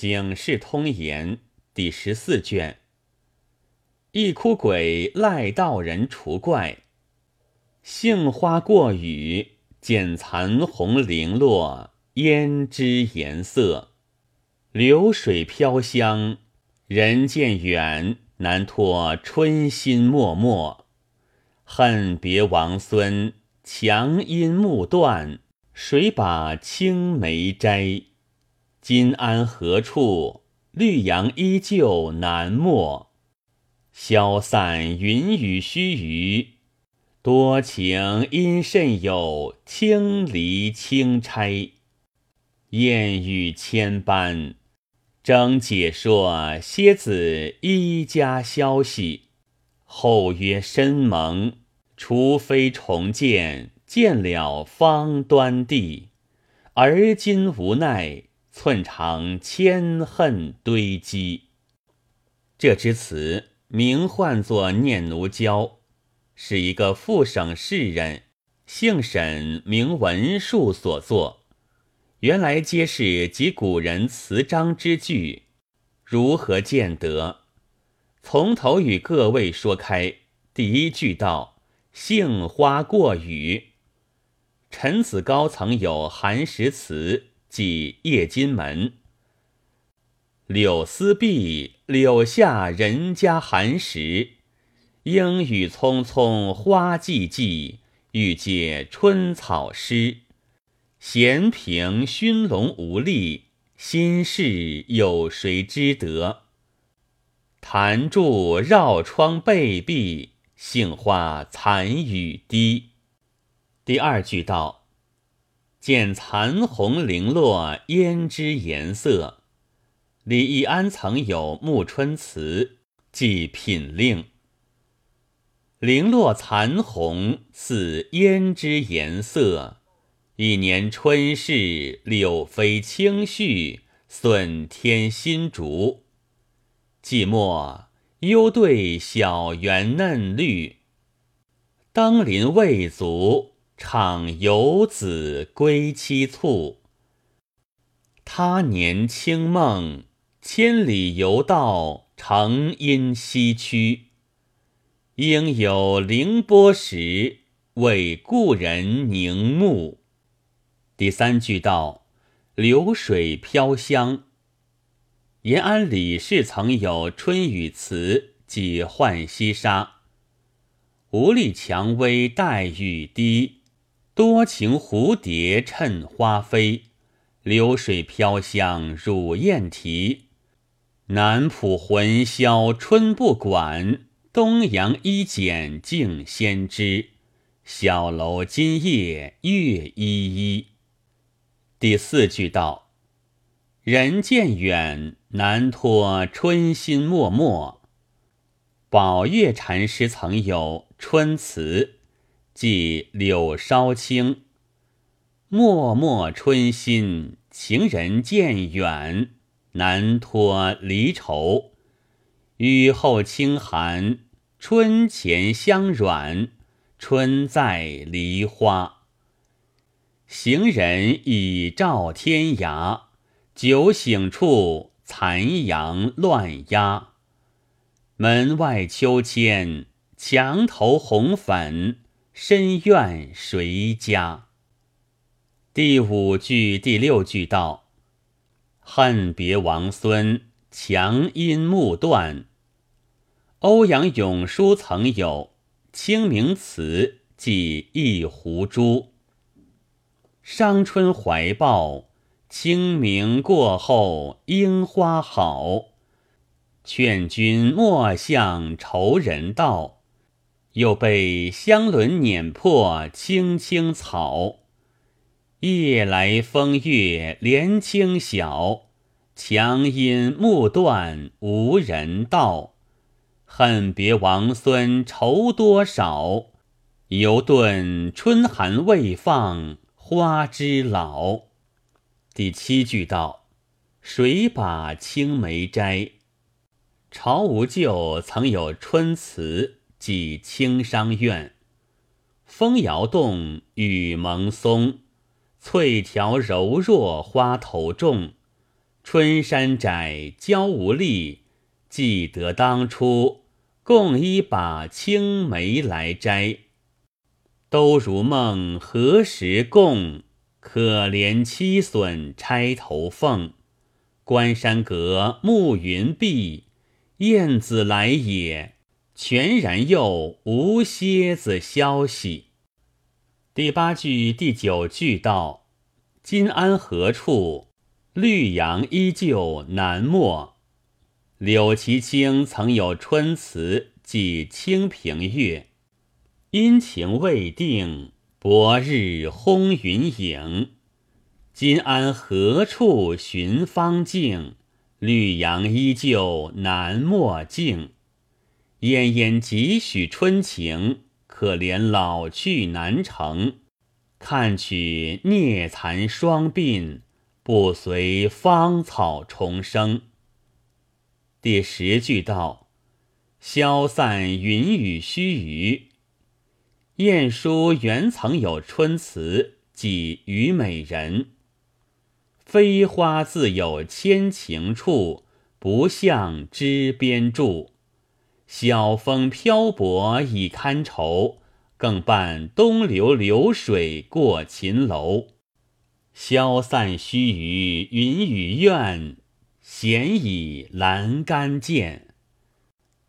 警世通言第十四卷。一哭鬼赖道人除怪，杏花过雨，见残红零落，胭脂颜色。流水飘香，人渐远，难托春心脉脉。恨别王孙，强阴木断，谁把青梅摘？今安何处？绿杨依旧难没。消散云雨须臾，多情因甚有？轻离轻拆，燕语千般。征解说蝎子一家消息，后曰深盟，除非重见，见了方端地。而今无奈。寸长千恨堆积。这支词名唤作《念奴娇》，是一个副省士人，姓沈，名文树所作。原来皆是及古人词章之句，如何见得？从头与各位说开。第一句道：“杏花过雨。”陈子高曾有寒食词。即夜金门，柳丝碧，柳下人家寒食。莺语匆匆，花寂寂，欲借春草湿。闲屏熏笼无力，心事有谁知得？弹柱绕窗背壁，杏花残雨滴。第二句道。见残红零落，胭脂颜色。李易安曾有《暮春词》，即品令：零落残红，似胭脂颜色。一年春事，柳飞青絮，损添新竹。寂寞，幽对小园嫩绿。登临未足。唱游子归期促，他年清梦，千里游道，成因西去。应有凌波时，为故人凝目。第三句道：“流水飘香。”延安李氏曾有春雨词，即《浣溪沙》：“无力蔷薇待雨滴。”多情蝴蝶趁花飞，流水飘香乳燕啼。南浦魂销春不管，东阳衣剪净先知。小楼今夜月依依。第四句道：人渐远，难托春心脉脉。宝月禅师曾有春词。即柳梢青，脉脉春心，情人渐远，难托离愁。雨后清寒，春前香软，春在梨花。行人已照天涯，酒醒处，残阳乱鸦。门外秋千，墙头红粉。深怨谁家？第五句、第六句道：“恨别王孙，强音木断。”欧阳永叔曾有《清明词》，寄一壶珠。伤春怀抱，清明过后樱花好。劝君莫向仇人道。又被香轮碾破青青草，夜来风月怜清晓，强音木断无人道。恨别王孙愁多少，犹顿春寒未放花枝老。第七句道：谁把青梅摘？朝无咎曾有春词。即青商院，风摇动，雨蒙松，翠条柔弱，花头重。春山窄，娇无力。记得当初，共一把青梅来摘。都如梦，何时共？可怜七损钗头凤。关山阁，暮云碧。燕子来也，全然又无蝎子消息。第八句、第九句道：“今安何处？绿杨依旧难没。”柳其清曾有春词，寄清平乐。阴晴未定，薄日轰云影。今安何处寻芳径？绿杨依旧难没径。奄奄几许春情？可怜老去难成，看取孽残双鬓，不随芳草重生。第十句道：消散云雨须臾。晏殊原曾有春词，寄虞美人。飞花自有千情处，不向枝边住。晓风漂泊已堪愁，更伴东流流水过秦楼。消散须臾云雨怨，闲倚阑干见。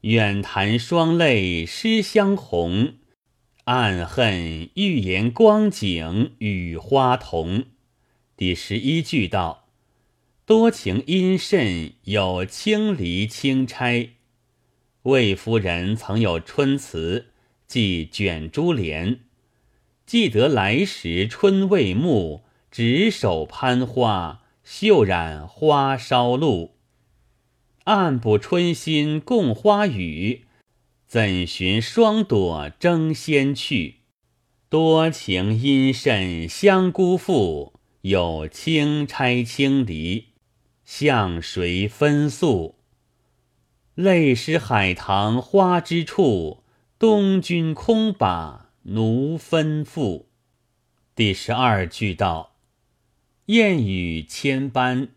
远谈双泪湿香红，暗恨欲言光景与花同。第十一句道：多情因甚有轻离轻钗。魏夫人曾有春词，寄卷珠帘。记得来时春未暮，执手攀花，袖染花梢露。暗补春心共花雨，怎寻霜朵争先去？多情因甚相辜负，有轻钗轻离，向谁分诉？泪湿海棠花枝处，东君空把奴分付。第十二句道：燕语千般。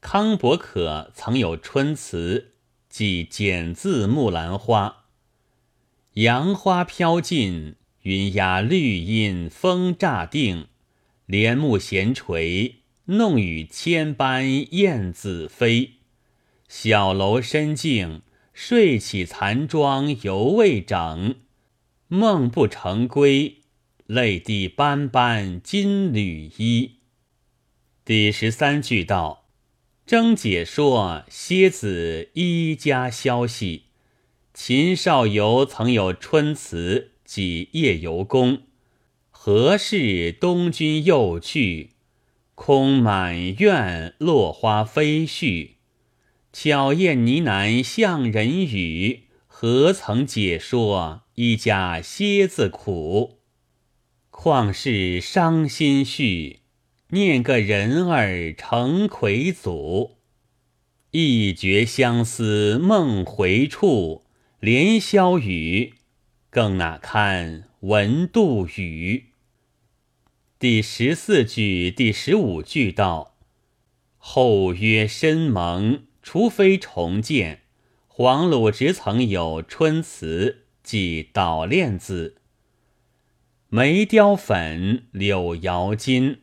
康伯可曾有春词，即简字木兰花。杨花飘尽，云压绿阴风乍定。帘幕闲垂，弄雨千般燕子飞。小楼深静，睡起残妆犹未整。梦不成归，泪滴斑斑金缕衣。第十三句道：征解说蝎子一家消息。秦少游曾有春词，几夜游宫。何事东君又去？空满院，落花飞絮。巧燕呢喃向人语，何曾解说一家蝎子苦？况是伤心绪，念个人儿成魁祖。一觉相思梦回处，连宵雨，更那堪闻杜宇？第十四句、第十五句道：后约深盟。除非重见，黄鲁直曾有春词，即捣练字。梅雕粉，柳摇金，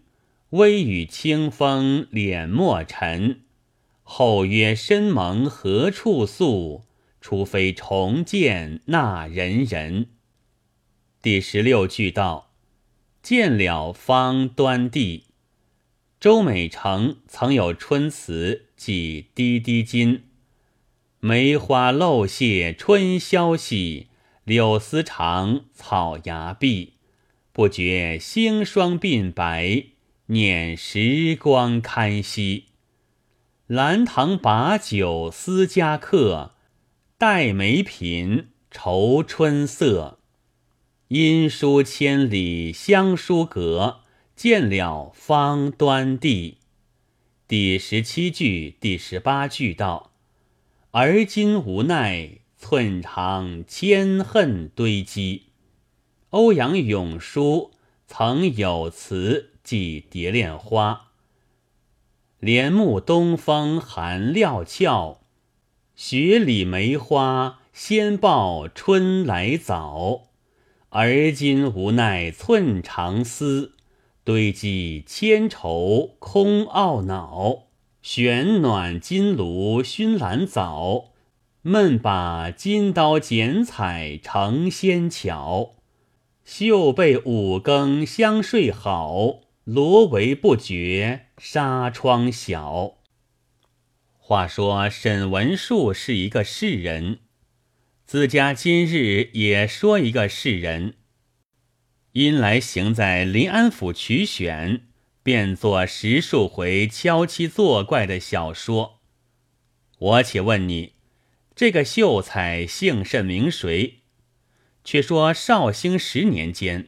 微雨清风敛墨尘。后约深蒙何处诉？除非重见那人人。第十六句道：见了方端地。周美成曾有春词。寄滴滴金，梅花漏泄春宵喜，柳丝长草芽碧。不觉星霜鬓白，念时光堪惜。兰堂把酒思家客，待梅品愁春色。因书千里相书阁，见了方端地。第十七句、第十八句道：“而今无奈，寸长千恨堆积。”欧阳永叔曾有词，寄蝶恋花。帘幕东风寒料峭，雪里梅花先报春来早。而今无奈寸长丝，堆积千愁空懊恼。玄暖金炉熏兰藻，闷把金刀剪彩成仙巧。绣被五更相睡好，罗帷不觉纱窗小。话说沈文树是一个士人，自家今日也说一个士人。因来行在临安府取选。便作十数回敲妻作怪的小说。我且问你，这个秀才姓甚名谁？却说绍兴十年间，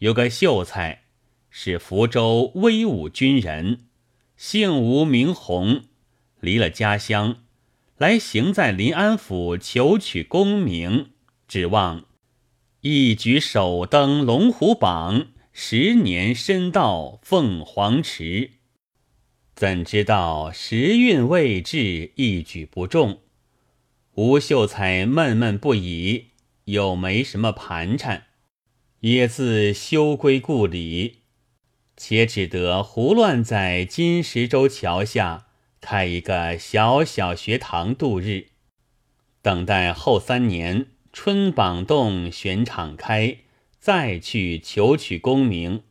有个秀才是福州威武军人，姓吴名洪，离了家乡，来行在临安府求取功名，指望一举首登龙虎榜。十年深到凤凰池，怎知道时运未至，一举不中。吴秀才闷闷不已，又没什么盘缠，也自休归故里，且只得胡乱在金石洲桥下开一个小小学堂度日，等待后三年春榜动，选场开。再去求取功名，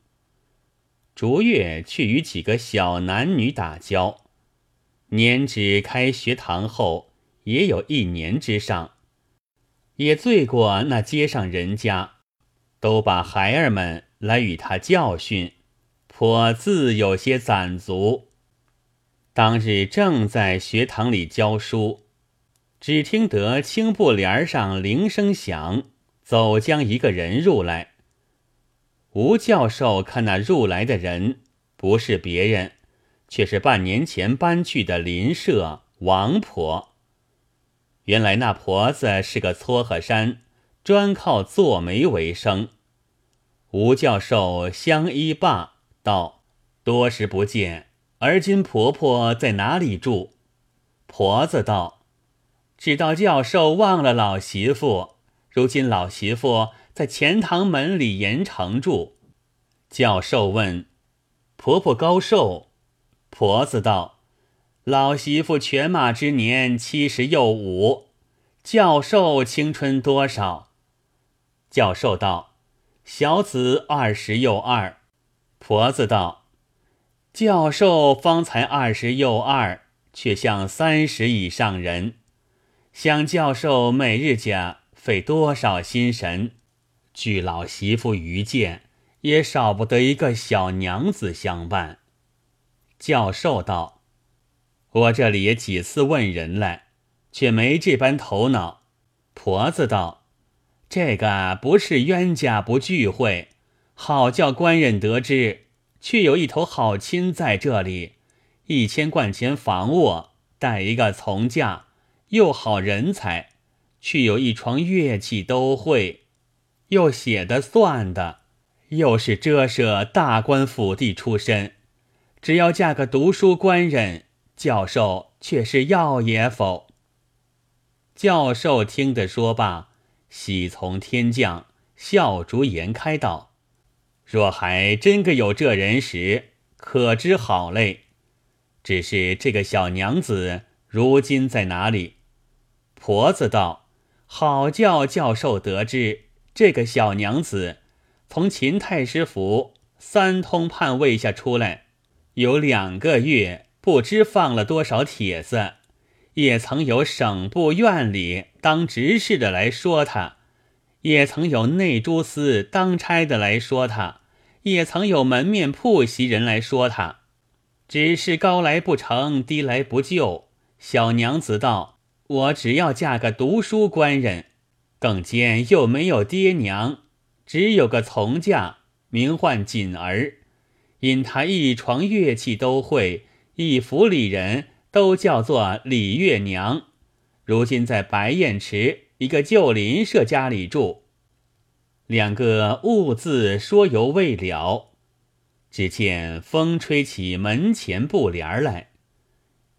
逐月去与几个小男女打交，年只开学堂后也有一年之上，也醉过那街上人家，都把孩儿们来与他教训，颇自有些攒足。当日正在学堂里教书，只听得青布帘上铃声响。走将一个人入来。吴教授看那入来的人不是别人，却是半年前搬去的邻舍王婆。原来那婆子是个撮合山，专靠做媒为生。吴教授相依罢，道：“多时不见，而今婆婆在哪里住？”婆子道：“知道教授忘了老媳妇。”如今老媳妇在钱塘门里盐城住。教授问：“婆婆高寿？”婆子道：“老媳妇犬马之年七十又五。”教授青春多少？教授道：“小子二十又二。”婆子道：“教授方才二十又二，却像三十以上人。想教授每日家。”费多少心神，据老媳妇愚见，也少不得一个小娘子相伴。教授道：“我这里也几次问人来，却没这般头脑。”婆子道：“这个不是冤家不聚会，好叫官人得知，却有一头好亲在这里，一千贯钱房卧，带一个从嫁，又好人才。”去有一床乐器都会，又写的算的，又是遮舍大官府地出身，只要嫁个读书官人，教授却是要也否？教授听得说罢，喜从天降，笑逐颜开道：“若还真个有这人时，可知好嘞。只是这个小娘子如今在哪里？”婆子道。好叫教授得知，这个小娘子从秦太师府三通判位下出来，有两个月，不知放了多少帖子，也曾有省部院里当执事的来说他，也曾有内诸司当差的来说他，也曾有门面铺席人来说他，只是高来不成低来不就。小娘子道。我只要嫁个读书官人，更兼又没有爹娘，只有个从嫁，名唤锦儿。因他一床乐器都会，一府里人都叫做李月娘。如今在白燕池一个旧邻舍家里住。两个兀自说犹未了，只见风吹起门前布帘来，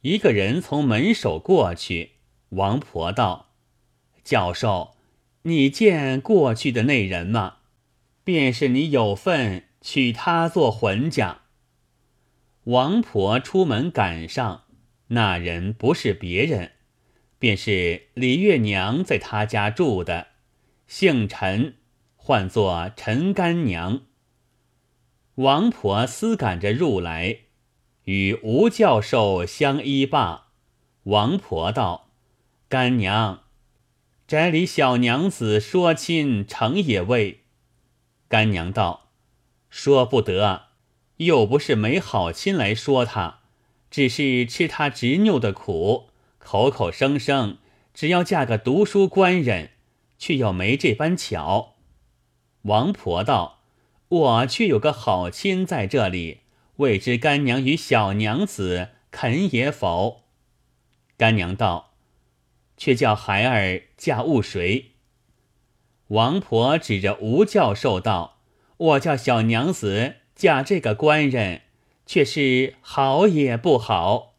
一个人从门首过去，王婆道：“教授，你见过去的那人吗？便是你有份娶她做浑家。”王婆出门赶上，那人不是别人，便是李月娘在他家住的，姓陈，唤作陈干娘。王婆思赶着入来。与吴教授相依罢，王婆道：“干娘，宅里小娘子说亲，成也未？”干娘道：“说不得，又不是没好亲来说他，只是吃他执拗的苦，口口声声只要嫁个读书官人，却又没这般巧。”王婆道：“我却有个好亲在这里。”未知干娘与小娘子肯也否？干娘道：“却叫孩儿嫁误谁？”王婆指着吴教授道：“我叫小娘子嫁这个官人，却是好也不好。”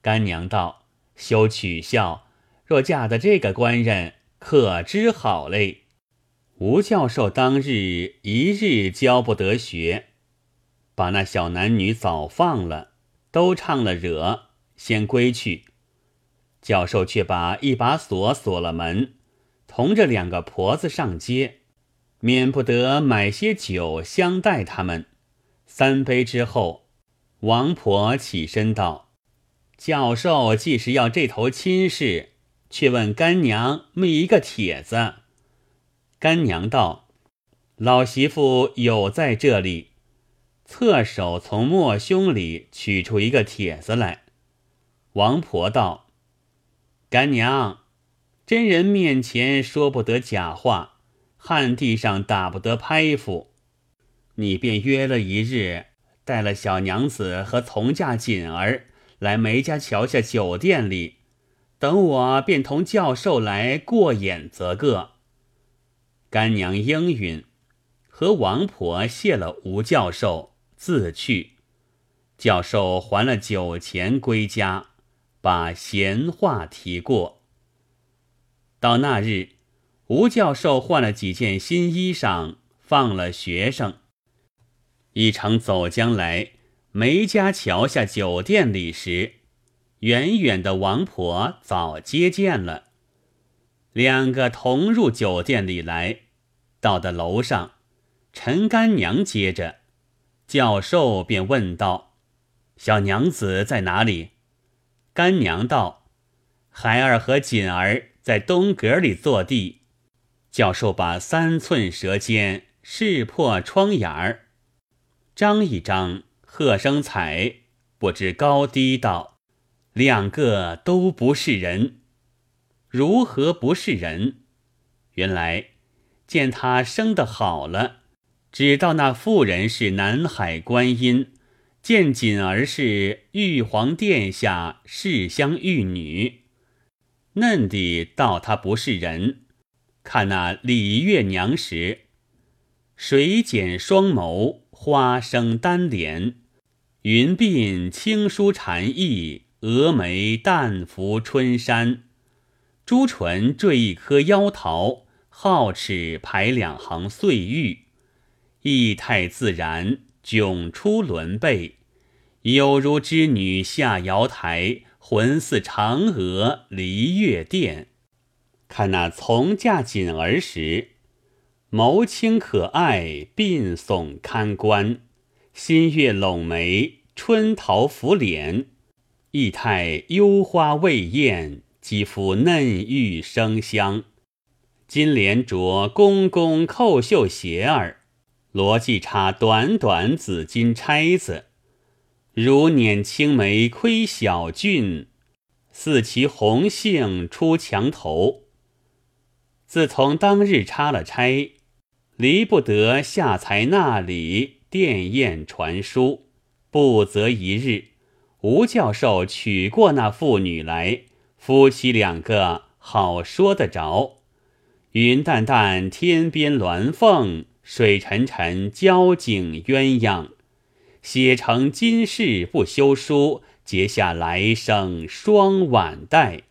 干娘道：“休取笑，若嫁的这个官人，可知好嘞？”吴教授当日一日教不得学。把那小男女早放了，都唱了惹，先归去。教授却把一把锁锁了门，同着两个婆子上街，免不得买些酒相待他们。三杯之后，王婆起身道：“教授既是要这头亲事，却问干娘觅一个帖子。”干娘道：“老媳妇有在这里。”侧手从莫胸里取出一个帖子来，王婆道：“干娘，真人面前说不得假话，旱地上打不得拍夫。你便约了一日，带了小娘子和从嫁锦儿来梅家桥下酒店里，等我便同教授来过眼则个。”干娘应允，和王婆谢了吴教授。自去，教授还了酒钱归家，把闲话提过。到那日，吴教授换了几件新衣裳，放了学生，一程走将来梅家桥下酒店里时，远远的王婆早接见了，两个同入酒店里来，到的楼上，陈干娘接着。教授便问道：“小娘子在哪里？”干娘道：“孩儿和锦儿在东阁里坐地。”教授把三寸舌尖试破窗眼儿，张一张，喝声彩，不知高低道：“两个都不是人，如何不是人？原来见他生的好了。”只道那妇人是南海观音，见锦儿是玉皇殿下世香玉女，嫩的道她不是人。看那李月娘时，水剪双眸，花生丹脸，云鬓轻舒蝉翼，蛾眉淡拂春山，朱唇缀一颗妖桃，皓齿排两行碎玉。意态自然，迥出伦背，有如织女下瑶台，魂似嫦娥离月殿。看那从嫁锦儿时，眸清可爱，鬓耸堪观，新月拢眉，春桃拂脸，意态幽花未艳，肌肤嫩玉生香。金莲着公公扣绣鞋儿。罗髻插短短紫金钗子，如捻青梅窥小俊，似骑红杏出墙头。自从当日插了钗，离不得下才那里殿宴传书，不择一日，吴教授娶过那妇女来，夫妻两个好说得着。云淡淡天边鸾凤。水沉沉交颈鸳鸯，写成今世不休书，结下来生双腕带。